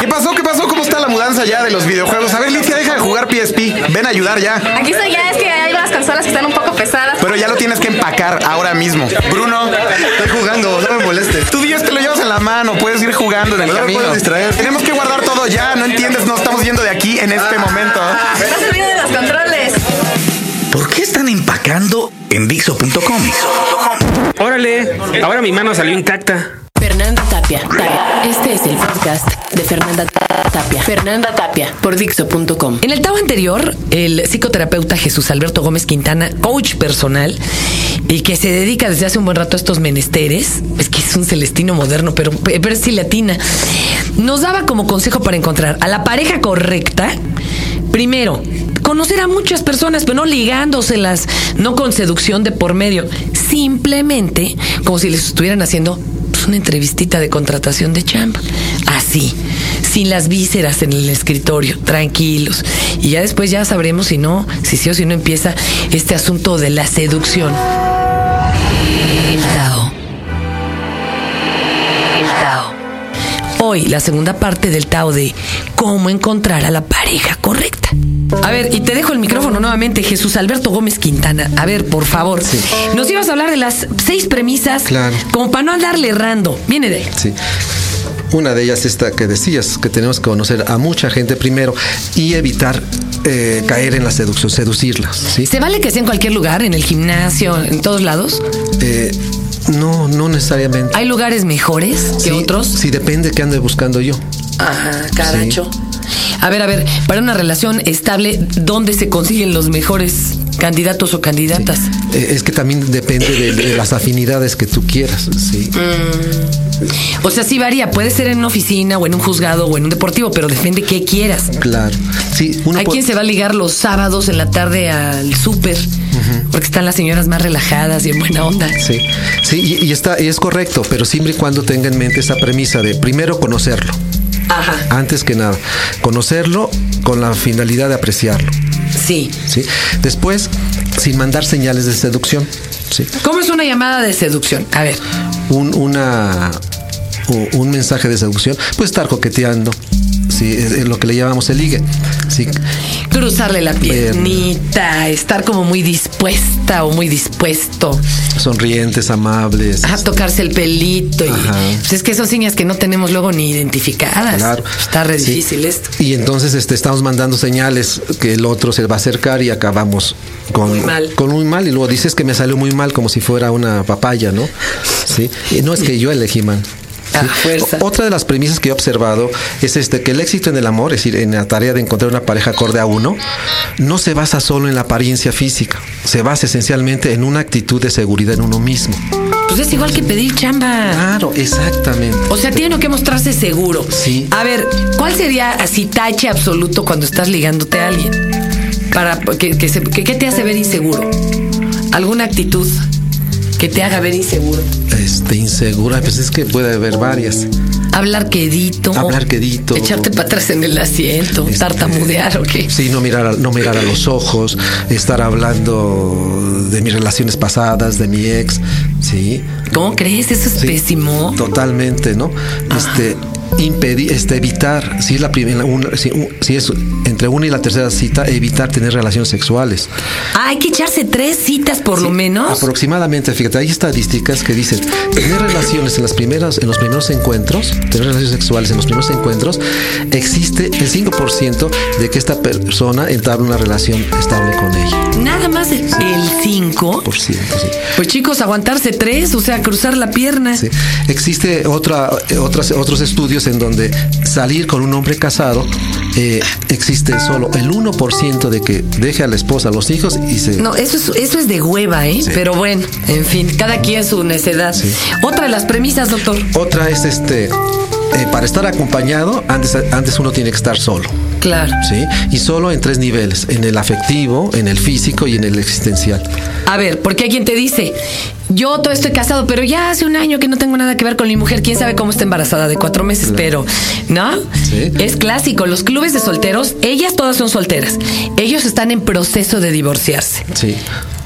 ¿Qué pasó? ¿Qué pasó? ¿Cómo está la mudanza ya de los videojuegos? A ver, Licia, deja de jugar PSP. Ven a ayudar ya. Aquí estoy ya, es que hay unas consolas que están un poco pesadas. Pero ya lo tienes que empacar ahora mismo. Bruno, Estoy jugando, no me molestes. tú dices que lo llevas en la mano, puedes ir jugando en el No camino. puedes distraer. Tenemos que guardar todo ya, ¿no entiendes? No estamos yendo de aquí en este momento. No se olviden de los controles. ¿Por qué están empacando en Dixo.com? Órale, ahora mi mano salió intacta. Fernanda Tapia. Tapia. Este es el podcast de Fernanda Tapia. Fernanda Tapia por Dixo.com. En el tao anterior, el psicoterapeuta Jesús Alberto Gómez Quintana, coach personal, y que se dedica desde hace un buen rato a estos menesteres, es que es un celestino moderno, pero, es latina, nos daba como consejo para encontrar a la pareja correcta, primero, conocer a muchas personas, pero no ligándoselas, no con seducción de por medio, simplemente como si les estuvieran haciendo una entrevistita de contratación de chamba. Así, sin las vísceras en el escritorio, tranquilos. Y ya después ya sabremos si no, si sí o si no empieza este asunto de la seducción. Tao. Tao. Hoy la segunda parte del Tao de cómo encontrar a la pareja correcta. A ver, y te dejo el micrófono nuevamente, Jesús Alberto Gómez Quintana. A ver, por favor, nos ibas a hablar de las seis premisas, Claro. como para no andarle errando. Viene de ahí. Sí. Una de ellas esta que decías, que tenemos que conocer a mucha gente primero y evitar eh, caer en la seducción, seducirlas. ¿sí? ¿Se vale que sea en cualquier lugar, en el gimnasio, en todos lados? Eh, no, no necesariamente. ¿Hay lugares mejores que Sí, otros? Sí, depende qué ande buscando yo. Ajá, caracho. A ver, a ver, para una relación estable, ¿dónde se consiguen los mejores candidatos o candidatas? Eh, es que también depende de, de las afinidades que tú quieras. Sí. O sea, sí varía, puede ser en una oficina o en un juzgado o en un deportivo, pero depende qué quieras. Claro. Sí, uno Hay quien se va a ligar los sábados en la tarde al súper, porque están las señoras más relajadas y en buena onda. Sí, sí, y, y está, y es correcto, pero siempre y cuando tenga en mente esa premisa de primero conocerlo, Ajá, antes que nada, conocerlo con la finalidad de apreciarlo, sí. ¿sí? Después, sin mandar señales de seducción, ¿sí? ¿Cómo es una llamada de seducción? A ver, Un, una, un mensaje de seducción, pues estar coqueteando, ¿sí? Es, es lo que le llamamos el ligue, ¿sí? cruzarle la piernita, estar como muy dispuesta o muy dispuesto. Sonrientes, amables. Ajá, tocarse el pelito. Y, pues es que son señas que no tenemos luego ni identificadas. Claro. Está re Sí. difícil esto. Y entonces este, estamos mandando señales que el otro se va a acercar y acabamos con Muy mal. con muy mal. Y luego dices que me salió muy mal como si fuera una papaya, ¿no? Sí. Y no es que yo elegí mal. ¿Sí? A fuerza. O- Otra de las premisas que he observado es este que el éxito en el amor, es decir, en la tarea de encontrar una pareja acorde a uno, no se basa solo en la apariencia física, se basa esencialmente en una actitud de seguridad en uno mismo. Pues es igual que pedir chamba. Claro, exactamente. O sea, tiene que mostrarse seguro. Sí. A ver, ¿cuál sería así tache absoluto cuando estás ligándote a alguien? Para que, que se- que- ¿Qué te hace ver inseguro? ¿Alguna actitud que te haga ver inseguro? Este, insegura, pues es que puede haber varias. Hablar quedito. Hablar quedito. Echarte para atrás en el asiento. Este, Tartamudear o qué. Sí, no mirar, a, no mirar a los ojos, estar hablando de mis relaciones pasadas, de mi ex, sí. ¿Cómo crees? Eso es Sí, pésimo. Totalmente, ¿no? Este impedir, este evitar, si es la primera, una- si, un- si es entre una y la tercera cita, evitar tener relaciones sexuales. Ah, hay que echarse tres citas por lo menos. Aproximadamente, fíjate, hay estadísticas que dicen tener relaciones en las primeras, en los primeros encuentros, tener relaciones sexuales en los primeros encuentros, existe el 5% de que esta persona entable una relación estable con ella. Nada más el 5. Por ciento, sí. Pues chicos, aguantarse tres, o sea, cruzar la pierna. Existe otra, eh, otras, otros estudios en donde salir con un hombre casado eh, existe solo el 1% de que deje a la esposa, a los hijos y se... No, eso es, eso es de hueva, ¿eh? Sí. Pero bueno, en fin, cada quien su necedad. Sí. Otra de las premisas, doctor. Otra es este, eh, para estar acompañado, antes, antes uno tiene que estar solo. Claro. ¿Sí? Y solo en tres niveles, en el afectivo, en el físico y en el existencial. A ver, porque hay quien te dice, yo todo estoy casado, pero ya hace un año que no tengo nada que ver con mi mujer, quién sabe cómo está embarazada de cuatro meses, pero, ¿no? Sí. Es clásico, los clubes de solteros, ellas todas son solteras, ellos están en proceso de divorciarse. Sí.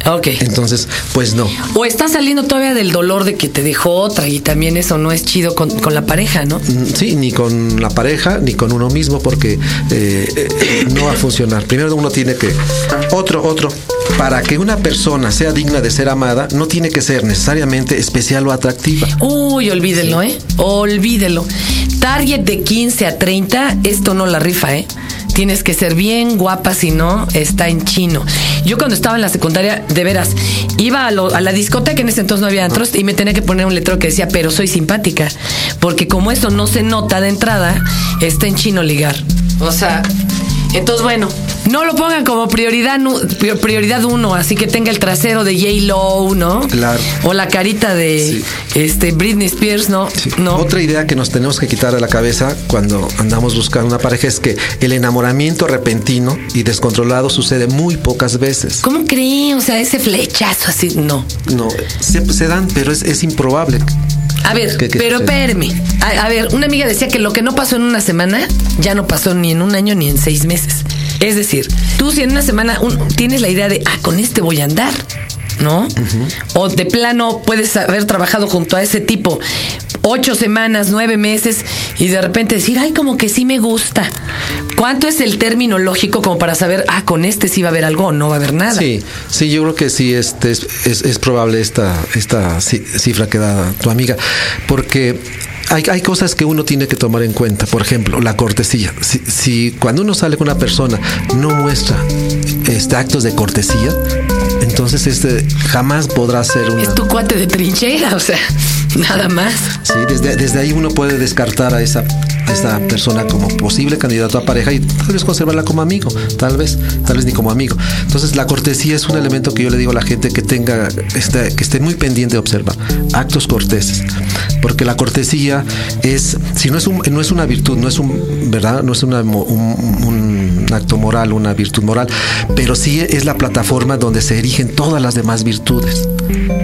Ok. Entonces, pues no. O estás saliendo todavía del dolor de que te dejó otra y también eso no es chido con, con la pareja, ¿no? Mm, Sí, ni con la pareja, ni con uno mismo, porque eh, eh, no va a funcionar. Primero uno tiene que... Otro, otro. Para que una persona sea digna de ser amada, no tiene que ser necesariamente especial o atractiva. Uy, olvídelo, ¿eh? Olvídelo. Target de 15 a 30, esto no la rifa, ¿eh? Tienes que ser bien guapa, si no, está en chino. Yo cuando estaba en la secundaria, de veras, iba a, lo- a la discoteca, en ese entonces no había antros, y me tenía que poner un letrero que decía, pero soy simpática. Porque como eso no se nota de entrada, está en chino ligar. O sea, entonces bueno, no lo pongan como prioridad, prioridad uno, así que tenga el trasero de J-Lo, ¿no? Claro. O la carita de Sí. este Britney Spears, ¿no? Sí. No. Otra idea que nos tenemos que quitar de la cabeza cuando andamos buscando una pareja es que el enamoramiento repentino y descontrolado sucede muy pocas veces. ¿Cómo cree? O sea, ese flechazo así, no. No, se, se dan, pero es, es improbable. A ver, ¿Qué- qué pero espérame. A, a ver, una amiga decía que lo que no pasó en una semana, ya no pasó ni en un año ni en seis meses. Es decir, tú si en una semana un- tienes la idea de, ah, con este voy a andar, ¿no? O de plano puedes haber trabajado junto a ese tipo ocho semanas, nueve meses y de repente decir, ay, como que sí me gusta. ¿Cuánto es el término lógico como para saber, ah, con este sí va a haber algo o no va a haber nada? Sí, sí, yo creo que sí este es, es, es probable esta, esta ci- cifra que da tu amiga, porque hay, hay cosas que uno tiene que tomar en cuenta. Por ejemplo, la cortesía. Si, si cuando uno sale con una persona no muestra este, actos de cortesía, entonces este jamás podrá ser una... Es tu cuate de trinchera, o sea, nada más. Sí, desde, desde ahí uno puede descartar a esa, a esa persona como posible candidato a pareja y tal vez conservarla como amigo, tal vez, tal vez ni como amigo. Entonces la cortesía es un elemento que yo le digo a la gente que tenga, este, que esté muy pendiente de observar, actos corteses, porque la cortesía es, si no es un, no es una virtud, no es un, verdad, no es una, un, un acto moral, una virtud moral, pero sí es la plataforma donde se erigen todas las demás virtudes.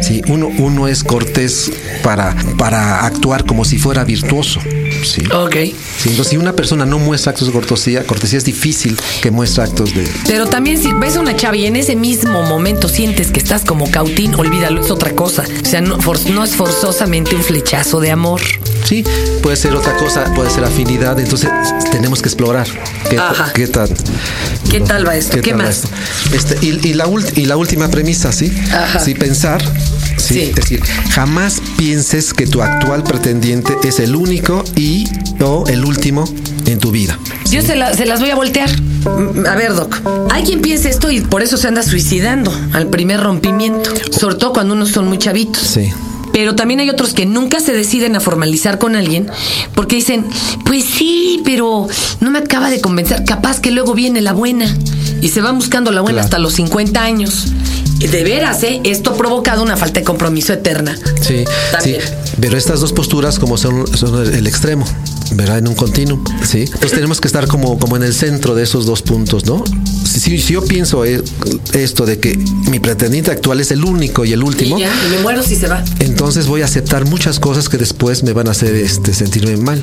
Sí, uno, uno es cortés para, para actuar como si fuera virtuoso. Sí. Ok. Sí, entonces, si una persona no muestra actos de cortesía, cortesía es difícil que muestre actos de. Pero también si ves a una chava y en ese mismo momento sientes que estás como cautín, olvídalo, es otra cosa. O sea, no, for- no es forzosamente un flechazo de amor. Sí, puede ser otra cosa, puede ser afinidad. Entonces tenemos que explorar qué, Ajá. qué tan. ¿Qué tal va esto? ¿Qué, tal más? esto. Este, y, y la y la última premisa, ¿sí? Ajá. Sí, pensar. Sí, Sí. Es decir, jamás pienses que tu actual pretendiente es el único y o el último en tu vida. Yo se, la- se las voy a voltear. Mm, A ver, Doc. Hay quien piensa esto y por eso se anda suicidando al primer rompimiento. Sobre todo cuando unos son muy chavitos. Sí. Pero también hay otros que nunca se deciden a formalizar con alguien porque dicen, pues sí, pero no me acaba de convencer. Capaz que luego viene la buena. Y se van buscando la buena Claro. hasta los 50 años. De veras, ¿eh? Esto ha provocado una falta de compromiso eterna. Sí, sí. Pero estas dos posturas como son, son el extremo, ¿verdad? En un continuum, ¿sí? Entonces tenemos que estar como, como en el centro de esos dos puntos, ¿no? Si, si- si yo pienso eh, esto de que mi pretendiente actual es el único y el último, Y ya, y me muero si se va. entonces voy a aceptar muchas cosas que después me van a hacer este, sentirme mal.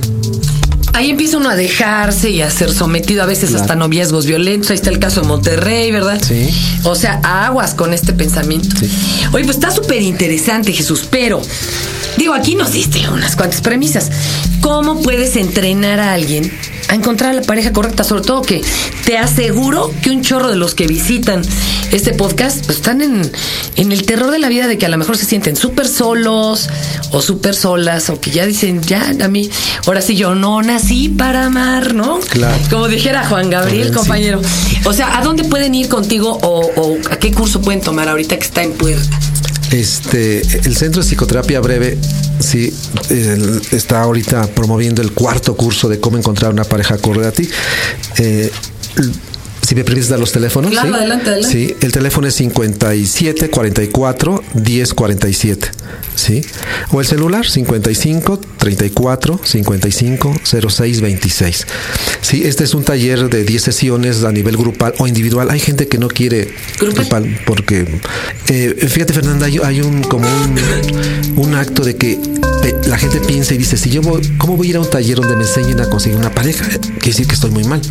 Ahí empieza uno a dejarse y a ser sometido a veces Claro. hasta noviazgos violentos. Ahí está el caso de Monterrey, ¿verdad? Sí. O sea, aguas con este pensamiento. Sí. Oye, pues está súper interesante, Jesús, pero digo, aquí nos diste unas cuantas premisas. ¿Cómo puedes entrenar a alguien a encontrar a la pareja correcta? Sobre todo que te aseguro que un chorro de los que visitan este podcast pues, están en, en el terror de la vida de que a lo mejor se sienten súper solos o súper solas o que ya dicen, ya, a mí, ahora sí yo no nací para amar, ¿no? Claro. Como dijera Juan Gabriel, compañero. O sea, ¿a dónde pueden ir contigo o, o a qué curso pueden tomar ahorita que está en puerta? Este, el Centro de Psicoterapia Breve, sí, el- está ahorita promoviendo el cuarto curso de cómo encontrar una pareja acorde a ti. Eh, si me permites dar los teléfonos. Claro, ¿sí? adelante, adelante. Sí, el teléfono es 57 44 1047, ¿sí? O el celular 55 34 55 06 26. Sí, este es un taller de 10 sesiones a nivel grupal o individual. Hay gente que no quiere grupal, porque eh, fíjate Fernanda, hay, hay un como un, un acto de que eh, la gente piensa y dice, si yo voy, ¿cómo voy a ir a un taller donde me enseñen a conseguir una pareja? Quiere decir que estoy muy mal.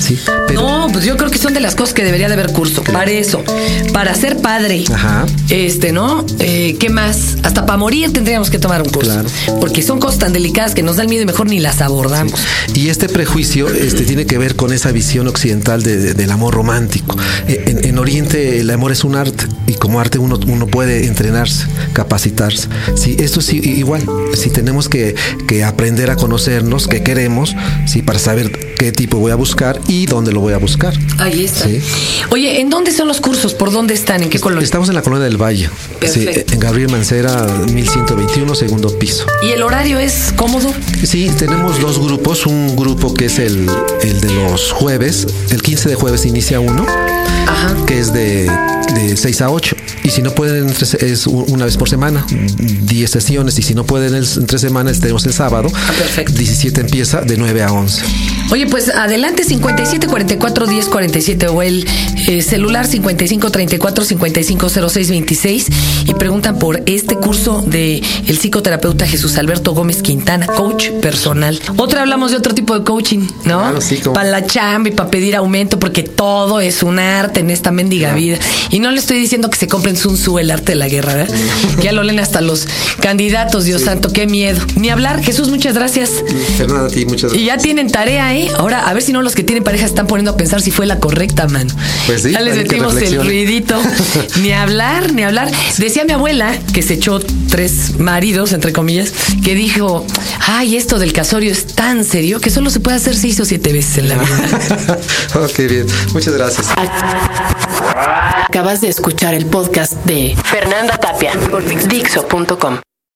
Sí, pero No, pues yo creo que son de las cosas que debería de haber curso. Para eso, para ser padre. Ajá. Este, ¿no? Eh, ¿Qué más? Hasta para morir tendríamos que tomar un curso. Claro. Porque son cosas tan delicadas que nos dan miedo y mejor ni las abordamos. Y este prejuicio este, tiene que ver con esa visión occidental de- de- del amor romántico. Eh, En, en Oriente el amor es un arte y como arte uno, uno puede entrenarse, capacitarse. Sí, esto sí, i- igual. Si tenemos que, que aprender a conocernos, qué queremos, sí, para saber qué tipo voy a buscar y dónde lo voy a buscar. Ahí está. Sí. Oye, ¿en dónde son los cursos? ¿Por dónde están? ¿En qué colonia? Estamos en la colonia del Valle. Sí, Perfecto. en Gabriel Mancera, 1121, segundo piso. ¿Y el horario es cómodo? Sí, tenemos dos grupos. Un grupo que es el, el de los jueves. El 15 de jueves inicia uno, Ajá. que es de, de 6 a 8. Y si no pueden, es una vez por semana, 10 sesiones. Y si no pueden entre semanas, tenemos el sábado. Ah, perfecto. 17 empieza de 9 a 11. Oye, pues adelante 57 44 10 47 o el eh, celular 55 34 55 06 26 y preguntan por este curso de el psicoterapeuta Jesús Alberto Gómez Quintana, coach personal. Otra hablamos de otro tipo de coaching, ¿no? Claro, sí, como- Para la chamba y para pedir aumento porque todo es un arte en esta mendiga vida. Y no le estoy diciendo que se compren Sun Tzu, el arte de la guerra, ¿verdad? Ya lo leen hasta los candidatos, Dios santo, qué miedo. Ni hablar, Jesús, muchas gracias. Fernanda, a ti, muchas Y ya tienen tarea, ¿eh? Ahora, a ver si no los que tienen pareja están poniendo a pensar si fue la correcta, mano. Pues sí, ya les metimos el ruidito. ni hablar, ni hablar. Decía mi abuela, que se echó tres maridos, entre comillas, que dijo, ay, esto del casorio es tan serio que solo se puede hacer seis o siete veces en la vida. ok, bien. Muchas gracias. Acabas de escuchar el podcast de Fernanda Tapia por Dixo.com.